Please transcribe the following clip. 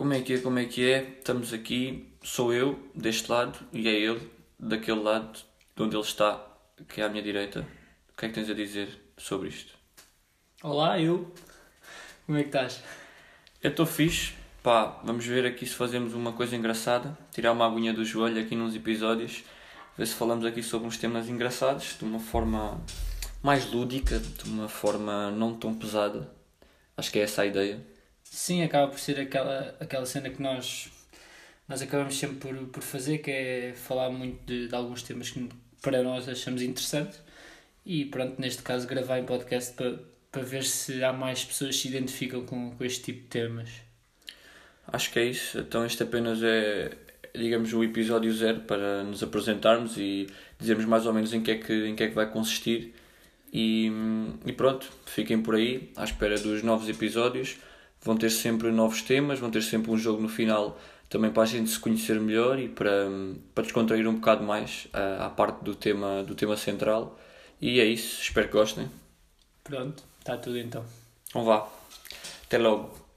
Como é que é, como é que é? Estamos aqui, sou eu, deste lado, e é ele, daquele lado, de onde ele está, que é à minha direita. O que é que tens a dizer sobre isto? Olá, eu. Como é que estás? Eu estou fixe, pá, vamos ver aqui se fazemos uma coisa engraçada, tirar uma aguinha do joelho aqui nos episódios, ver se falamos aqui sobre uns temas engraçados, de uma forma mais lúdica, de uma forma não tão pesada. Acho que é essa a ideia. Sim, acaba por ser aquela, aquela cena que nós, nós acabamos sempre por, por fazer, que é falar muito de, de alguns temas que para nós achamos interessantes. E pronto, neste caso gravar em podcast para, para ver se há mais pessoas que se identificam com, com este tipo de temas. Acho que é isso. Então este apenas é, digamos, o episódio zero para nos apresentarmos e dizermos mais ou menos em que é que, em que, é que vai consistir. E, e pronto, fiquem por aí à espera dos novos episódios. Vão ter sempre novos temas, vão ter sempre um jogo no final também para a gente se conhecer melhor e para, para descontrair um bocado mais a, a parte do tema, do tema central. E é isso, espero que gostem. Pronto, está tudo então. Então vá, até logo.